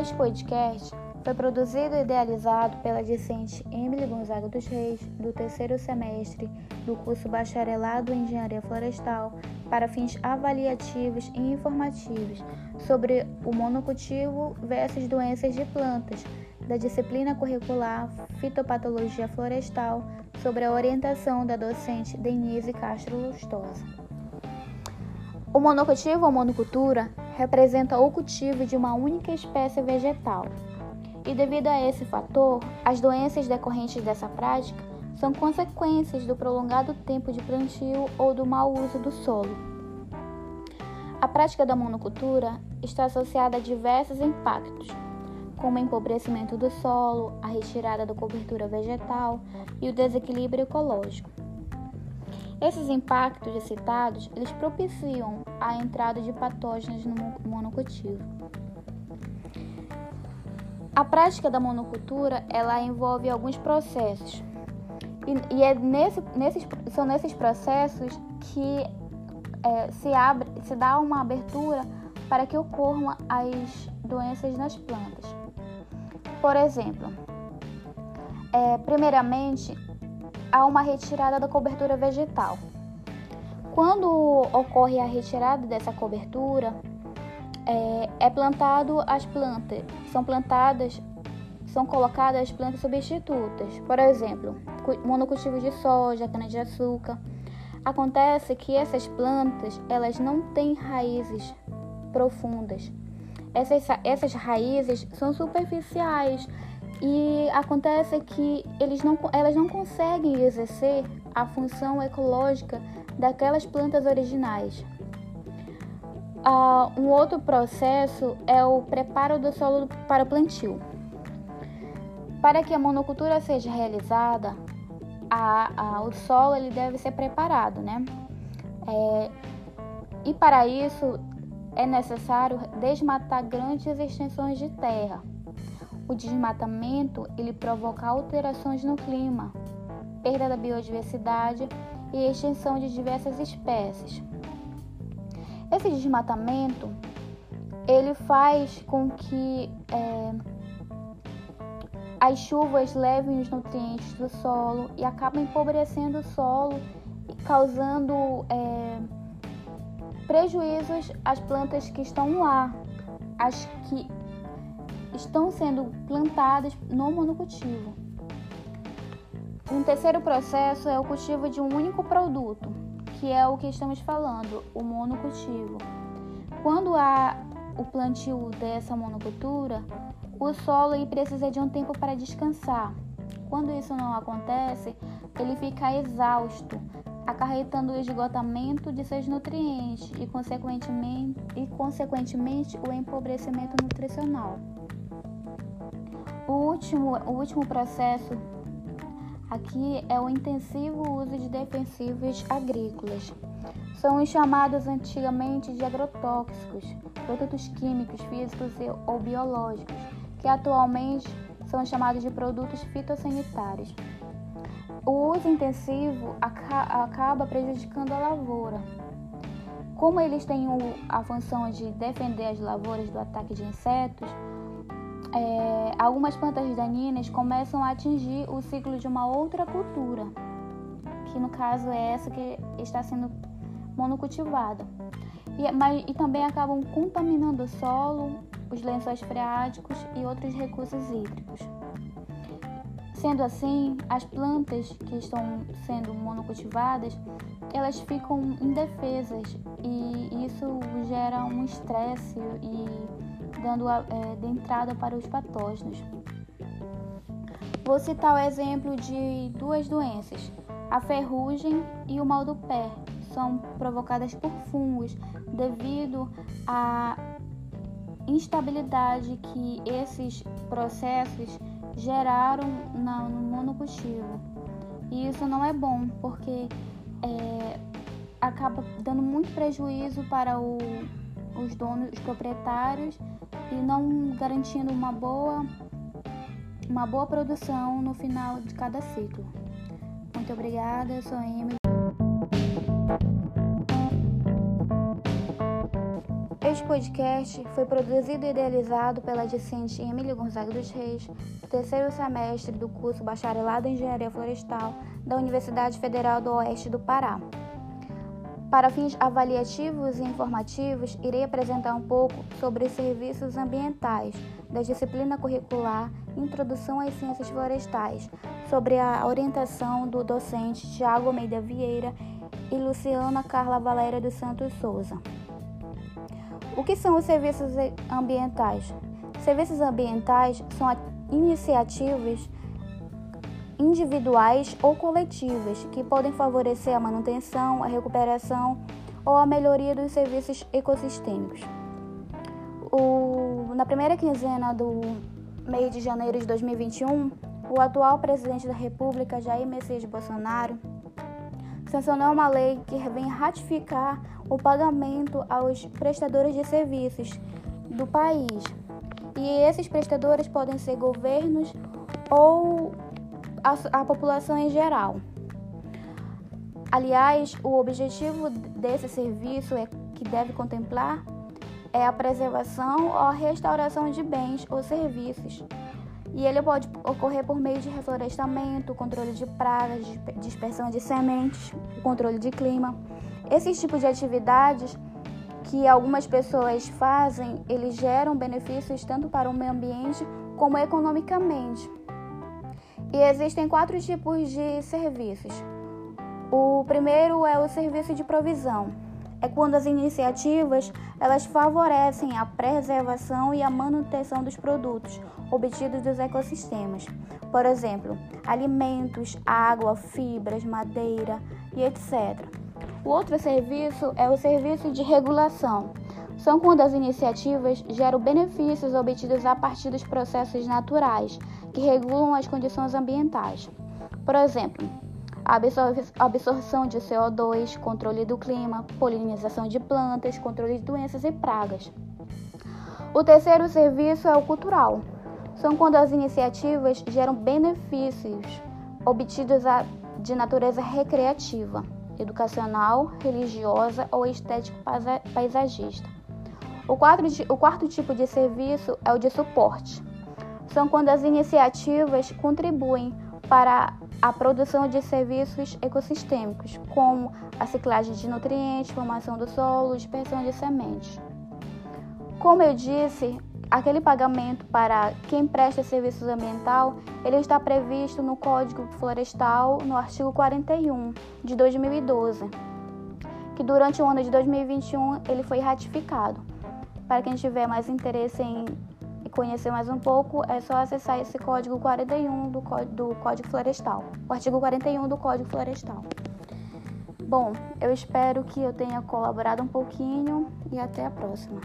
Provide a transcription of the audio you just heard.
Este podcast foi produzido e idealizado pela discente Emily Gonzaga dos Reis, do terceiro semestre do curso Bacharelado em Engenharia Florestal, para fins avaliativos e informativos sobre o monocultivo versus doenças de plantas, da disciplina curricular Fitopatologia Florestal, sobre a orientação da docente Denise Castro Lustosa. O monocultivo ou monocultura representa o cultivo de uma única espécie vegetal. E devido a esse fator, as doenças decorrentes dessa prática são consequências do prolongado tempo de plantio ou do mau uso do solo. A prática da monocultura está associada a diversos impactos, como o empobrecimento do solo, a retirada da cobertura vegetal e o desequilíbrio ecológico. Esses impactos citados, eles propiciam a entrada de patógenos no monocultivo. A prática da monocultura, ela envolve alguns processos. E, e é nesse, nesses, são nesses processos que é, se abre, se dá uma abertura para que ocorram as doenças nas plantas. Por exemplo, é, primeiramente, há uma retirada da cobertura vegetal. Quando ocorre a retirada dessa cobertura, é, é plantado as plantas, são plantadas, são colocadas as plantas substitutas. Por exemplo, monocultivo de soja, cana-de-açúcar. Acontece que essas plantas, elas não têm raízes profundas. Essas, essas raízes são superficiais, e acontece que eles não, elas não conseguem exercer a função ecológica daquelas plantas originais. Uh, um outro processo é o preparo do solo para o plantio. Para que a monocultura seja realizada, a, a, o solo ele deve ser preparado, né? É, e para isso é necessário desmatar grandes extensões de terra o desmatamento ele provoca alterações no clima, perda da biodiversidade e extinção de diversas espécies. Esse desmatamento ele faz com que é, as chuvas levem os nutrientes do solo e acabam empobrecendo o solo, causando é, prejuízos às plantas que estão lá, as que estão sendo plantadas no monocultivo. Um terceiro processo é o cultivo de um único produto, que é o que estamos falando, o monocultivo. Quando há o plantio dessa monocultura, o solo precisa de um tempo para descansar. Quando isso não acontece, ele fica exausto, acarretando o esgotamento de seus nutrientes e, consequentemente, e, consequentemente o empobrecimento nutricional. O último, o último processo aqui é o intensivo uso de defensivos agrícolas. São os chamados antigamente de agrotóxicos, produtos químicos, físicos ou biológicos, que atualmente são chamados de produtos fitossanitários. O uso intensivo acaba prejudicando a lavoura. Como eles têm a função de defender as lavouras do ataque de insetos, é, algumas plantas daninhas começam a atingir o ciclo de uma outra cultura, que no caso é essa que está sendo monocultivada. E, mas, e também acabam contaminando o solo, os lençóis freáticos e outros recursos hídricos. Sendo assim, as plantas que estão sendo monocultivadas, elas ficam indefesas e isso gera um estresse e dando é, de entrada para os patógenos. Vou citar o exemplo de duas doenças, a ferrugem e o mal do pé. São provocadas por fungos devido à instabilidade que esses processos geraram no monocultivo. E isso não é bom, porque é, acaba dando muito prejuízo para o, os donos, os proprietários e não garantindo uma boa, uma boa produção no final de cada ciclo. Muito obrigada, eu sou a Emily. Este podcast foi produzido e idealizado pela discente Emília Gonzaga dos Reis, do terceiro semestre do curso Bacharelado em Engenharia Florestal da Universidade Federal do Oeste do Pará. Para fins avaliativos e informativos, irei apresentar um pouco sobre os serviços ambientais da disciplina curricular Introdução às Ciências Florestais, sobre a orientação do docente Tiago Almeida Vieira e Luciana Carla Valéria dos Santos Souza. O que são os serviços ambientais? Serviços ambientais são iniciativas individuais ou coletivas que podem favorecer a manutenção, a recuperação ou a melhoria dos serviços ecossistêmicos. O, na primeira quinzena do mês de janeiro de 2021, o atual presidente da República, Jair Messias Bolsonaro, sancionou uma lei que vem ratificar o pagamento aos prestadores de serviços do país. E esses prestadores podem ser governos ou a, a população em geral. Aliás, o objetivo desse serviço é que deve contemplar é a preservação ou a restauração de bens ou serviços. E ele pode ocorrer por meio de reflorestamento, controle de pragas, dispersão de sementes, controle de clima. Esses tipos de atividades que algumas pessoas fazem, eles geram benefícios tanto para o meio ambiente como economicamente. E existem quatro tipos de serviços. O primeiro é o serviço de provisão. É quando as iniciativas elas favorecem a preservação e a manutenção dos produtos obtidos dos ecossistemas. Por exemplo, alimentos, água, fibras, madeira e etc. O outro serviço é o serviço de regulação. São quando as iniciativas geram benefícios obtidos a partir dos processos naturais que regulam as condições ambientais. Por exemplo, a absorção de CO2, controle do clima, polinização de plantas, controle de doenças e pragas. O terceiro serviço é o cultural. São quando as iniciativas geram benefícios obtidos de natureza recreativa educacional, religiosa ou estético paisagista. O quarto, o quarto tipo de serviço é o de suporte. São quando as iniciativas contribuem para a produção de serviços ecossistêmicos, como a ciclagem de nutrientes, formação do solo, dispersão de sementes. Como eu disse, aquele pagamento para quem presta serviços ambiental, ele está previsto no Código Florestal, no artigo 41 de 2012, que durante o ano de 2021 ele foi ratificado. Para quem tiver mais interesse em conhecer mais um pouco, é só acessar esse código 41 do, do Código Florestal, o artigo 41 do Código Florestal. Bom, eu espero que eu tenha colaborado um pouquinho e até a próxima.